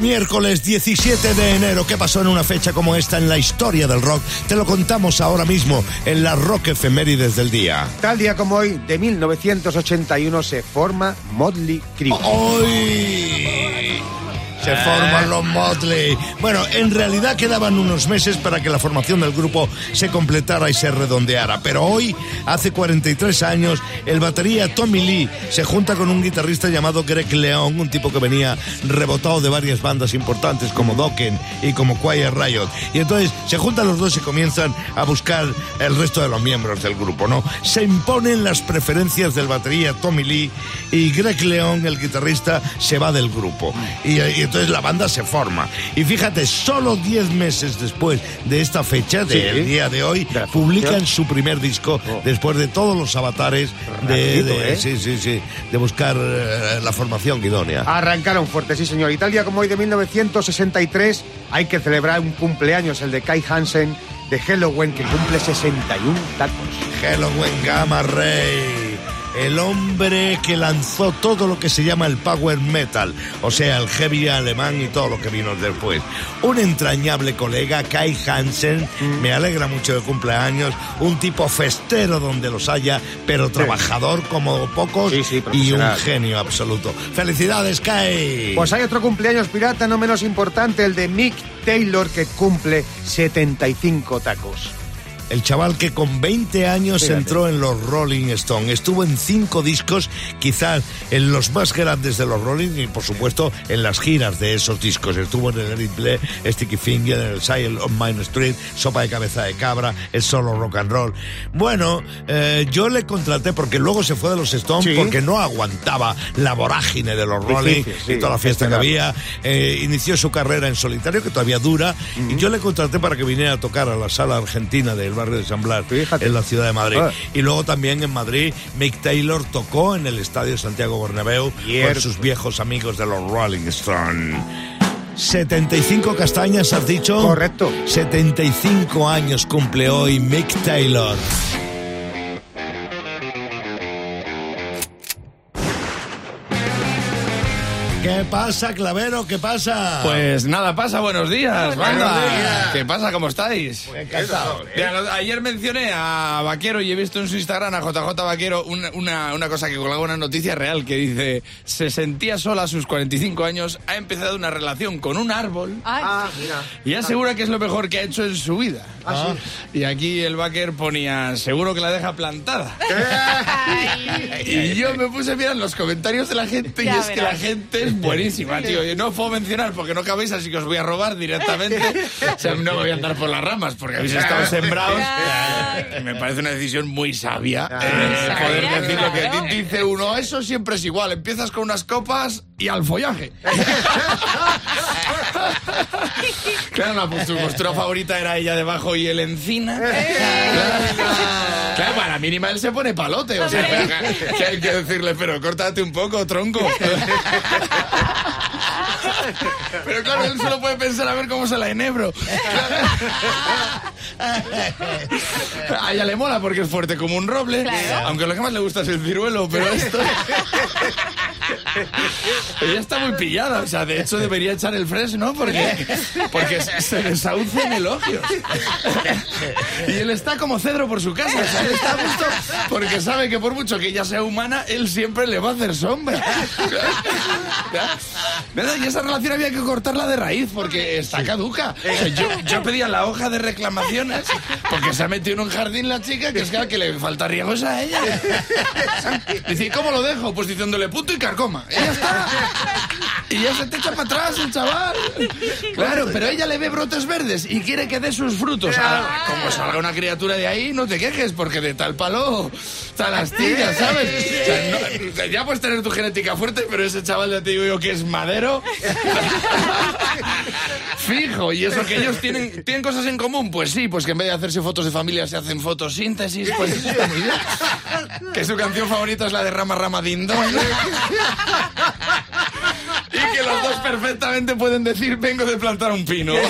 Miércoles 17 de enero, ¿qué pasó en una fecha como esta en la historia del rock? Te lo contamos ahora mismo en la Rock Efemérides del día. Tal día como hoy, de 1981, se forma Motley Crue. ¡Hoy! Se forman los Motley. Bueno, en realidad quedaban unos meses para que la formación del grupo se completara y se redondeara. Pero hoy, hace 43 años, el batería Tommy Lee se junta con un guitarrista llamado Greg León, un tipo que venía rebotado de varias bandas importantes como Dokken y como Quiet Riot. Y entonces se juntan los dos y comienzan a buscar el resto de los miembros del grupo, ¿no? Se imponen las preferencias del batería Tommy Lee y Greg León, el guitarrista, se va del grupo. Y, y entonces la banda se forma. Y fíjate, solo 10 meses después de esta fecha, del Sí. día de hoy, De publican su primer disco Oh. después de todos los avatares de, de- ¿eh? sí, sí, sí, de buscar eh, la formación idónea. Arrancaron fuerte, sí señor. Y tal día como hoy, de 1963, hay que celebrar un cumpleaños, el de Kai Hansen de Halloween, que cumple 61 tacos. Halloween Gamma Ray. El hombre que lanzó todo lo que se llama el power metal, o sea, el heavy alemán y todo lo que vino después. Un entrañable colega, Kai Hansen, me alegra mucho de cumpleaños, un tipo festero donde los haya, pero trabajador como pocos Sí, sí, y un genio absoluto. ¡Felicidades, Kai! Pues hay otro cumpleaños pirata no menos importante, el de Mick Taylor, que cumple 75 tacos. El chaval que con 20 años Fíjate. entró en los Rolling Stone. Estuvo en cinco discos, quizás en los más grandes de los Rolling y por supuesto en las giras de esos discos. Estuvo en el Eric Blair, Sticky Finger, en el Silent on Main Street, Sopa de Cabeza de Cabra, el Solo Rock and Roll. Bueno, eh, yo le contraté porque luego se fue de los Stones Sí. porque no aguantaba la vorágine de los Rolling sí, y toda la fiesta que había. Eh, inició su carrera en solitario, que todavía dura, y yo le contraté para que viniera a tocar a la sala argentina del barrio de San Blas, Fíjate. en la ciudad de Madrid. Ah. Y luego también en Madrid, Mick Taylor tocó en el Estadio Santiago Bernabéu con sus viejos amigos de los Rolling Stones. 75 castañas, has dicho. Correcto. 75 años cumple hoy Mick Taylor. ¿Qué pasa, Clavero? ¿Qué pasa? Pues nada pasa, buenos días, banda. Buenos días. ¿Qué pasa? ¿Cómo estáis? Encantado. Mira, lo- ayer mencioné a Vaquero y he visto en su Instagram a JJ Vaquero una, una, una cosa que colgaba una noticia real que dice se sentía sola a sus 45 años, ha empezado una relación con un árbol Ay, mira. y asegura que es lo mejor que ha hecho en su vida. Ah, Y aquí el Vaquer ponía seguro que la deja plantada. Y yo me puse a mirar los comentarios de la gente y Ya es que la verás. gente es buenísima, tío. No puedo mencionar porque no cabéis, así que os voy a robar directamente. O sea, no me voy a andar por las ramas porque habéis estado sembrados. Me parece una decisión muy sabia eh, poder decir lo que dice uno. Eso siempre es igual. Empiezas con unas copas y al follaje. Claro, no, pues tu postura favorita era ella debajo y él encina. Claro, Claro, para mínima él se pone palote. O sea, pero que hay que decirle, pero córtate un poco, tronco. Pero claro, él solo puede pensar a ver cómo se la enebro. A ella le mola porque es fuerte como un roble. Claro. Aunque lo que más le gusta es el ciruelo, pero esto. Ella está muy pillada, o sea, de hecho debería echar el fresno porque, porque se desahucia en elogios. Y él está como cedro por su casa, o sea, él está a gusto porque sabe que por mucho que ella sea humana, él siempre le va a hacer sombra. ¿Verdad? Y esa relación había que cortarla de raíz porque está caduca. O sea, yo, yo pedía la hoja de porque se ha metido en un jardín la chica que es que, le falta riegos a ella. Dice, ¿y cómo lo dejo? Pues diciéndole punto y carcoma. Y ya está. Y ya se te echa para atrás el chaval. Claro, pero ella le ve brotes verdes y quiere que dé sus frutos. Ahora, como salga una criatura de ahí, no te quejes, porque de tal palo, tal astilla, ¿sabes? O sea, no- ya puedes tener tu genética fuerte, pero ese chaval ya te digo yo que es madero. Fijo, y eso que ellos tienen, tienen cosas en común, pues sí, pues que en vez de hacerse fotos de familia se hacen fotosíntesis, pues bien. Que su canción favorita es la de Rama Rama Dindón. Y que los dos perfectamente pueden decir vengo de plantar un pino.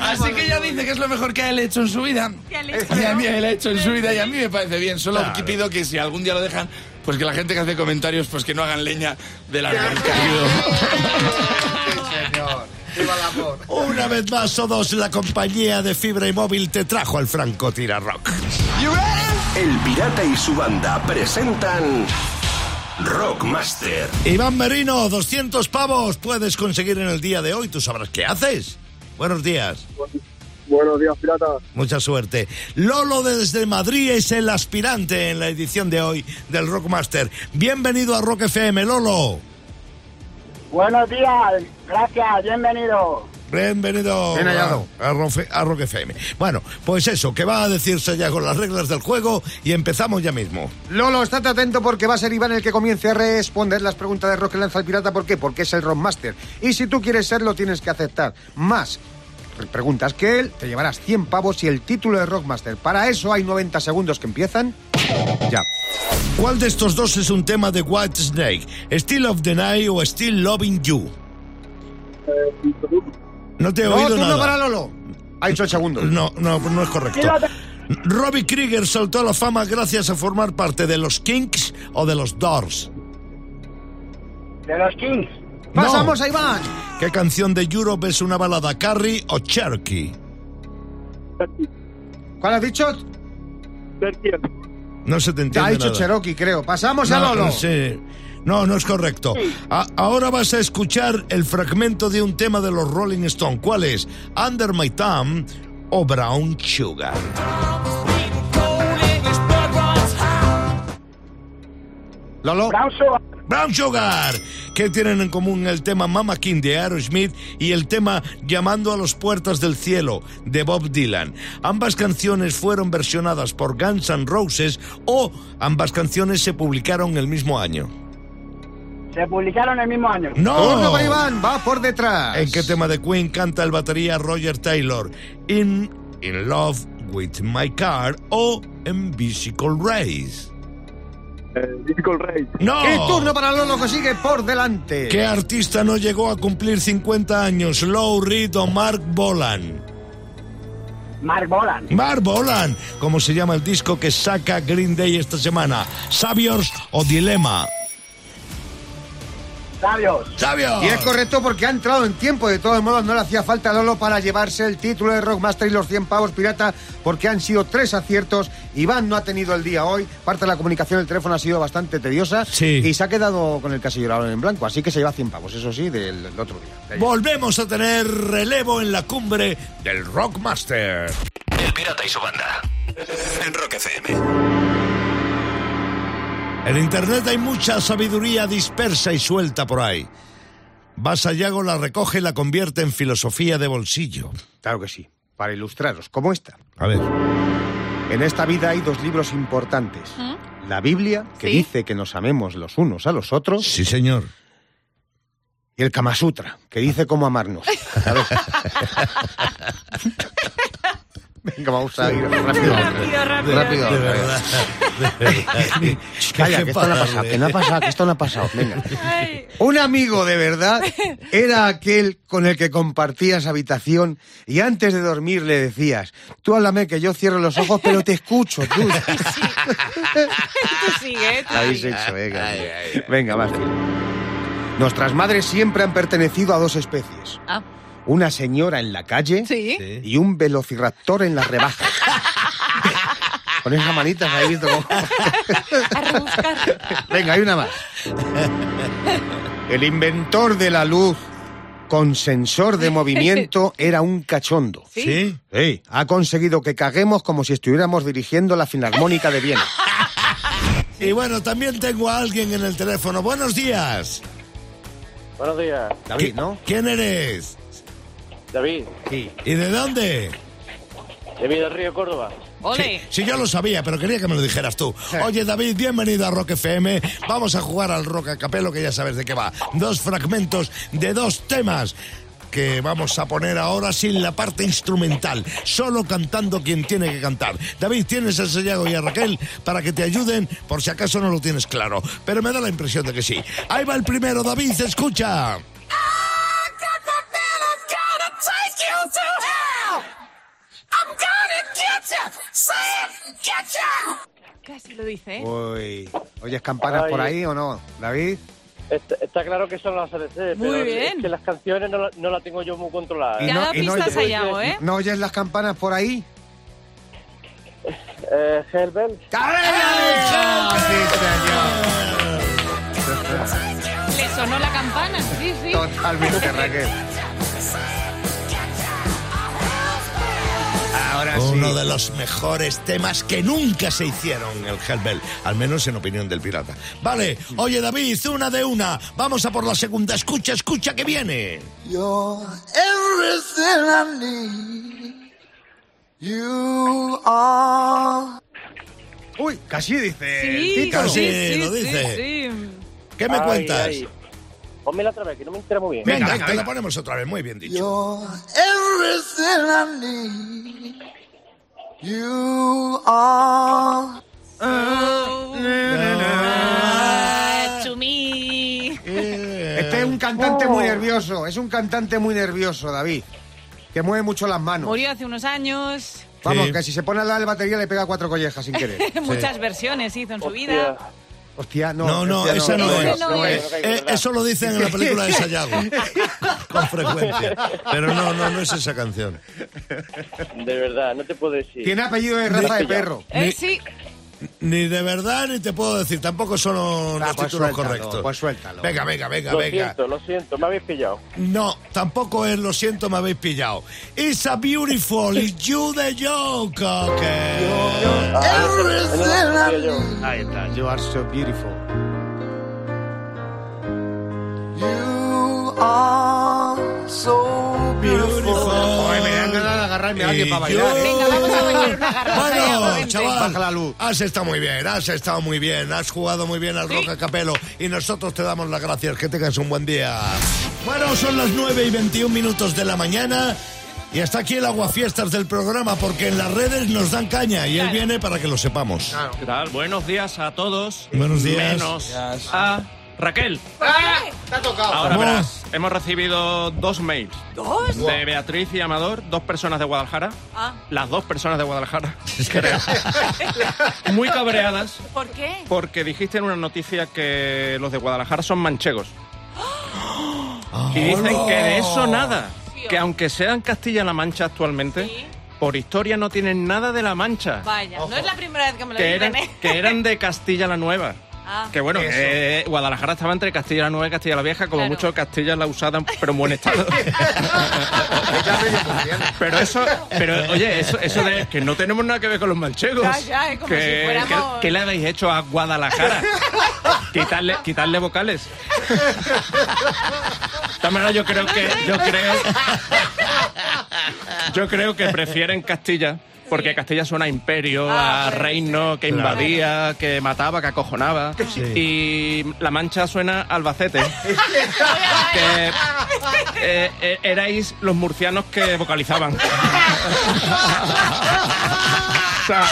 Así que ella dice que es lo mejor que él ha hecho en su vida. ¿Qué le Y a mí él ha hecho en su vida y a mí me parece bien. Solo pido que si algún día lo dejan, pues que la gente que hace comentarios, pues que no hagan leña del árbol caído. señor. ¡Viva el amor! Una vez más, todos la compañía de fibra y móvil te trajo al Franco Tira Rock. El Pirata y su banda presentan Rockmaster. Iván Merino, 200 pavos puedes conseguir en el día de hoy. Tú sabrás qué haces. Buenos días. Buenos días, pirata. Mucha suerte. Lolo desde Madrid es el aspirante en la edición de hoy del Rockmaster. Bienvenido a Rock FM, Lolo. Buenos días, gracias, bienvenido. Bienvenido Bien hallado. a, a Rofe- a Rock FM. Bueno, pues eso, que va a decirse ya con las reglas del juego y empezamos ya mismo. Lolo, estate atento porque va a ser Iván el que comience a responder las preguntas de Rock que lanza el pirata. ¿Por qué? Porque es el Rockmaster. Y si tú quieres serlo, tienes que aceptar más preguntas que él. Te llevarás 100 pavos y el título de Rockmaster. Para eso hay 90 segundos que empiezan. Ya. ¿Cuál de estos dos es un tema de White Snake? ¿Still of the Night o Still Loving You? No te he No, oído turno nada. para Lolo. Ha hecho el segundo. No, no, no es correcto. Robbie Krieger saltó a la fama gracias a formar parte de los Kinks o de los Doors. De los Kings, No. Pasamos a Iván. ¿Qué canción de Europe es una balada, Carrie o Cherokee? ¿Cuál has dicho? Sergio. No se te Te entiende ha dicho nada. Cherokee, creo. Pasamos a No, Lolo. sí. No, no es correcto. A- ahora vas a escuchar el fragmento de un tema de los Rolling Stones. ¿Cuál es? Under My Thumb o Brown Sugar. Lolo. Brown Sugar, Brown Sugar. ¿Qué tienen en común el tema Mama King de Aerosmith y el tema Llamando a los puertas del cielo de Bob Dylan? Ambas canciones fueron versionadas por Guns N' Roses o ambas canciones se publicaron el mismo año. Se publicaron el mismo año. ¡No! Turno para Iván. Va por detrás. ¿En qué tema de Queen canta el batería Roger Taylor? ¿In In Love with My Car o en Bicycle Race? Race. ¡No! Y turno para Lolo que sigue por delante. ¿Qué artista no llegó a cumplir 50 años? Lou Reed o Mark Bolan. Mark Bolan. Mark Bolan, ¿cómo se llama el disco que saca Green Day esta semana? ¿Sabios o Dilema? Sabios. ¡Sabios! Y es correcto porque ha entrado en tiempo. De todos modos, no le hacía falta a Lolo para llevarse el título de Rockmaster y los 100 pavos pirata porque han sido tres aciertos. Iván no ha tenido el día hoy. Parte de la comunicación del teléfono ha sido bastante tediosa. Sí. Y se ha quedado con el casillero en blanco. Así que se lleva 100 pavos, eso sí, del, del otro día. De. Volvemos a tener relevo en la cumbre del Rockmaster. El Pirata y su banda. En Rock FM. En Internet hay mucha sabiduría dispersa y suelta por ahí. Vasallago la recoge y la convierte en filosofía de bolsillo. Claro que sí. Para ilustraros, como esta. A ver. En esta vida hay dos libros importantes. La Biblia, que Sí. dice que nos amemos los unos a los otros, Sí, señor. y el Kama Sutra, que dice cómo amarnos. Venga, vamos a ir rápido. Rápido, rápido. Rápido. De verdad. Calla, que esto no ha Qué pasado, que no ha pasado, que esto no ha pasado. Venga. Ay, Un amigo de verdad era aquel con el que compartías habitación y antes de dormir le decías, tú háblame que yo cierro los ojos pero te escucho, tú. tú sigue, tú Habéis sigue. hecho, venga. Venga, más. Nuestras madres siempre han pertenecido a dos especies. Ah, Una señora en la calle sí. y un velociraptor en las rebajas. Con esas manitas ahí visto cómo-. Venga, hay una más. El inventor de la luz con sensor de movimiento era un cachondo. Sí. ¿Sí? Sí, ha conseguido que caguemos como si estuviéramos dirigiendo la Filarmónica de Viena. Y bueno, también tengo a alguien en el teléfono. Buenos días. Buenos días, David, ¿no? ¿Quién eres? David. Sí. ¿Y de dónde? David del Río Córdoba. Ole. Sí, yo lo sabía, pero quería que me lo dijeras tú. Oye, David, bienvenido a Rock FM. Vamos a jugar al Rock a Capelo, que ya sabes de qué va. Dos fragmentos de dos temas que vamos a poner ahora sin la parte instrumental, solo cantando quien tiene que cantar. David, tienes a Sayago y a Raquel para que te ayuden por si acaso no lo tienes claro, pero me da la impresión de que sí. Ahí va el primero, David, escucha. Casi lo dice, ¿eh? Uy. ¿Oyes campanas Ay. por ahí o no, David? Está, está claro que son las ADC, Muy pero bien. es que las canciones no, la- no las tengo yo muy controladas. Y Te ha no- y no- ¿eh? ¿No oyes las campanas por ahí? Eh, Hellbell. Le sonó la campana, sí, sí. Totalmente, Raquel. Ahora sí. Uno de los mejores temas que nunca se hicieron, el Hellbell, al menos en opinión del pirata. Vale, oye David, una de una, vamos a por la segunda, escucha, escucha que viene. You're everything I need. You are. Uy, casi dice Sí. Casi sí, sí, lo sí, dice. sí. ¿Qué me Ay, cuentas? ay. Pónmela otra vez, que no me entera muy bien. Venga, Venga, venga, te la ponemos otra vez, muy bien dicho. You're everything I need. You are. Ah, to me. Este es un cantante muy nervioso, es un cantante muy nervioso, David. Que mueve mucho las manos. Murió hace unos años. Vamos, Sí. que si se pone al lado de la batería le pega cuatro collejas sin querer. Muchas versiones hizo en su vida. Hostia, no. No, no, hostia, esa no, es. no es. eh, eso lo dicen en la película de Sayago. Con frecuencia. Pero no, no, no es esa canción. De verdad, no te puedo decir. Tiene apellido de raza de perro. Eh, sí. Ni de verdad ni te puedo decir, tampoco son Ah, los pues títulos suéltalo, correctos. pues suéltalo. Venga, venga, venga, Lo venga. siento, lo siento, me habéis pillado. No, tampoco es, lo siento, me habéis pillado. It's a beautiful, it's you the joke, okay. Lo yo. Ahí está, you are so beautiful. You are so beautiful. Joder, agarrarme a alguien para bailar. yo-. Venga, vamos a bailar una garrafa. Bueno, chaval, Baja la luz. has estado muy bien, has estado muy bien, has jugado muy bien al rock a capelo y nosotros te damos las gracias, que tengas un buen día. Bueno, son las 9 y 21 minutos de la mañana y hasta aquí el aguafiestas del programa porque en las redes nos dan caña y él viene para que lo sepamos. ¿Qué tal? Buenos días a todos. Buenos días. Menos a Raquel. Te ha tocado. Ahora ¿Cómo? verás, hemos recibido dos mails. ¿Dos? De Beatriz y Amador, dos personas de Guadalajara. Ah, Las dos personas de Guadalajara. creo. Muy cabreadas ¿por qué? porque dijiste en una noticia que los de Guadalajara son manchegos. Y dicen que de eso nada. Que aunque sean Castilla-La Mancha actualmente, Sí. por historia no tienen nada de la Mancha. Vaya, no es la primera vez que me lo que dicen, eran, ¿eh? que eran de Castilla la Nueva. Ah. Que bueno, eh, Guadalajara estaba entre Castilla la Nueva y Castilla la Vieja, como Claro. mucho Castilla la Usada, pero en buen estado. pero eso, pero oye, eso, eso de que no tenemos nada que ver con los manchegos. Ya, ya, es como que, si fuéramos- que- ¿Qué le habéis hecho a Guadalajara? quitarle, quitarle vocales. De todas maneras, yo creo que, yo creo, yo creo que prefieren Castilla. Porque Castilla suena a imperio, Ah, a reino, que invadía, que mataba, que acojonaba. Y La Mancha suena a Albacete. que eh, eh, erais los murcianos que vocalizaban. o sea,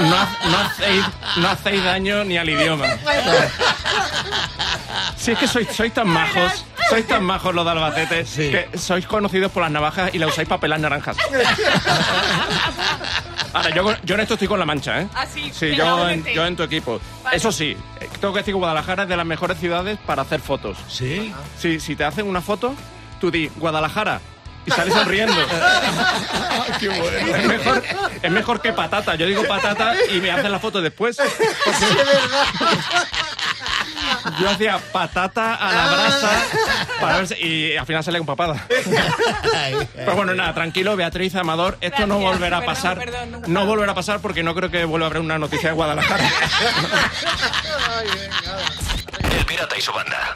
no hacéis, no hacéis daño ni al idioma. Si es que sois, sois tan majos, sois tan majos los de Albacete, que sois conocidos por las navajas y la usáis para pelar naranjas. Ahora, yo, en esto estoy con la mancha, ¿eh? Ah, sí, Sí, yo en, yo en tu equipo. Vale. Eso sí, eh, tengo que decir que Guadalajara es de las mejores ciudades para hacer fotos. ¿Sí? Sí, si te hacen una foto, tú di Guadalajara y sales sonriendo. es, mejor, es mejor que patata. Yo digo patata y me hacen la foto después. Yo hacía patata a la brasa para ver si- y al final sale con papada. Pero bueno, nada, tranquilo, Beatriz, Amador, esto no Gracias, volverá a perdón, pasar. perdón, nunca. no volverá a pasar porque no creo que vuelva a haber una noticia de Guadalajara. El pirata y su banda.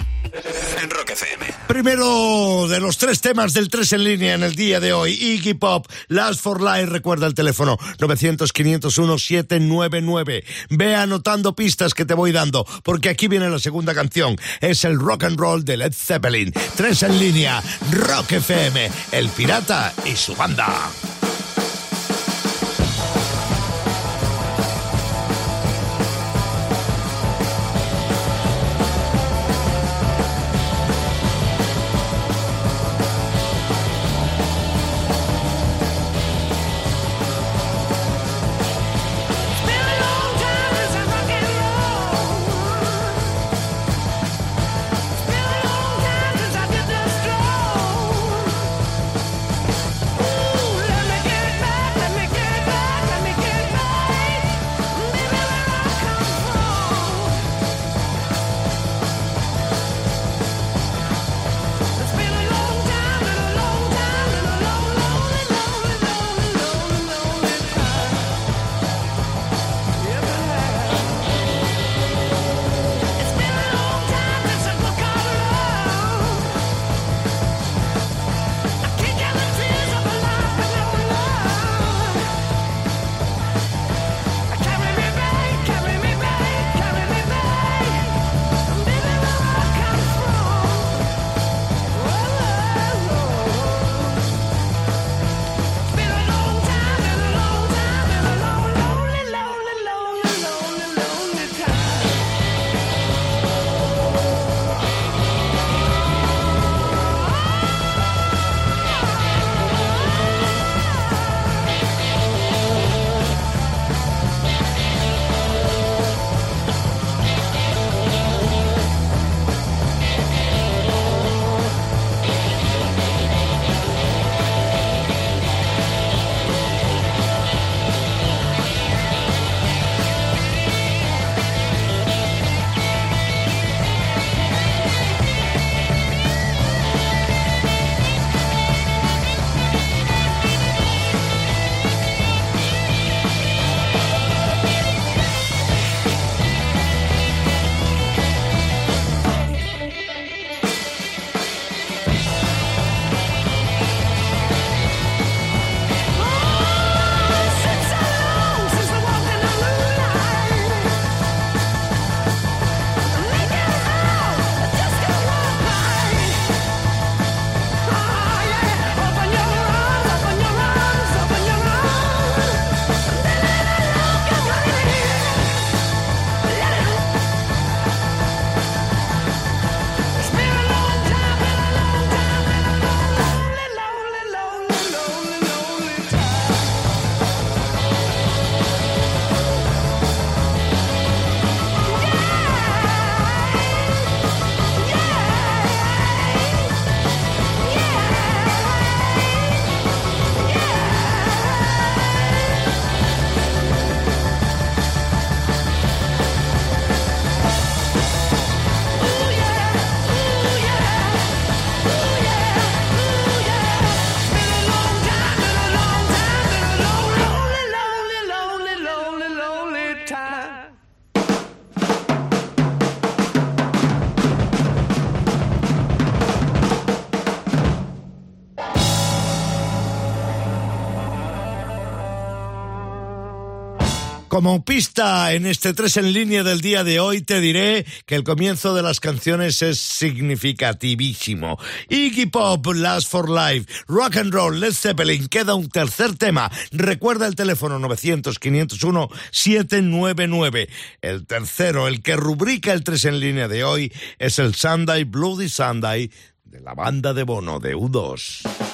En Rock FM. Primero de los tres temas del 3 en línea en el día de hoy, Iggy Pop, Last for Life, recuerda el teléfono 900-501-799. Ve anotando pistas que te voy dando, porque aquí viene la segunda canción, es el rock and roll de Led Zeppelin. Tres en línea, Rock FM, el pirata y su banda. Como pista en este 3 en línea del día de hoy te diré que el comienzo de las canciones es significativísimo. Iggy Pop, Last for Life, Rock and Roll, Led Zeppelin, queda un tercer tema. Recuerda el teléfono 900-501-799. El tercero, el que rubrica el 3 en línea de hoy, es el Sunday Bloody Sunday de la banda de Bono de U2.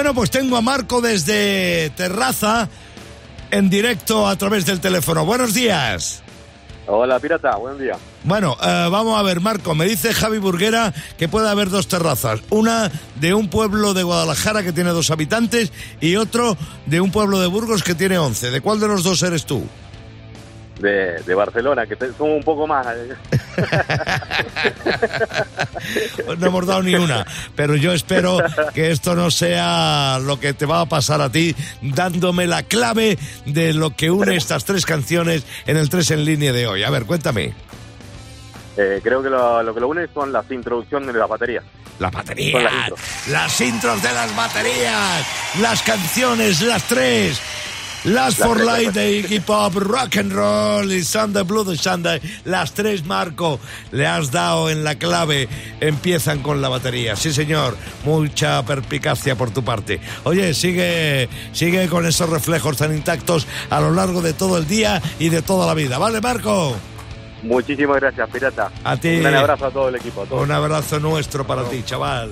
Bueno, pues tengo a Marco desde Terraza en directo a través del teléfono. Buenos días. Hola, pirata, buen día. Bueno, eh, vamos a ver, Marco. Me dice Javi Burguera que puede haber dos terrazas. Una de un pueblo de Guadalajara que tiene dos habitantes y otro de un pueblo de Burgos que tiene once. ¿De cuál de los dos eres tú? De, de Barcelona, que somos un poco más. No hemos dado ni una, pero yo espero que esto no sea lo que te va a pasar a ti, dándome la clave de lo que une estas tres canciones en el 3 en línea de hoy. A ver, cuéntame. Eh, creo que lo, lo que lo une son las introducciones de las baterías. Las baterías, Son las intros. las intros de las baterías, las canciones, las tres. Las Las for Light de Iggy Pop, Rock and Roll y Sunday Blue de Sunday. Las tres, Marco, le has dado en la clave. Empiezan con la batería. Sí, señor. Mucha perpicacia por tu parte. Oye, sigue, sigue con esos reflejos tan intactos a lo largo de todo el día y de toda la vida. ¿Vale, Marco? Muchísimas gracias, pirata. A ti. Un abrazo a todo el equipo. A todos. Un abrazo nuestro para ti, chaval.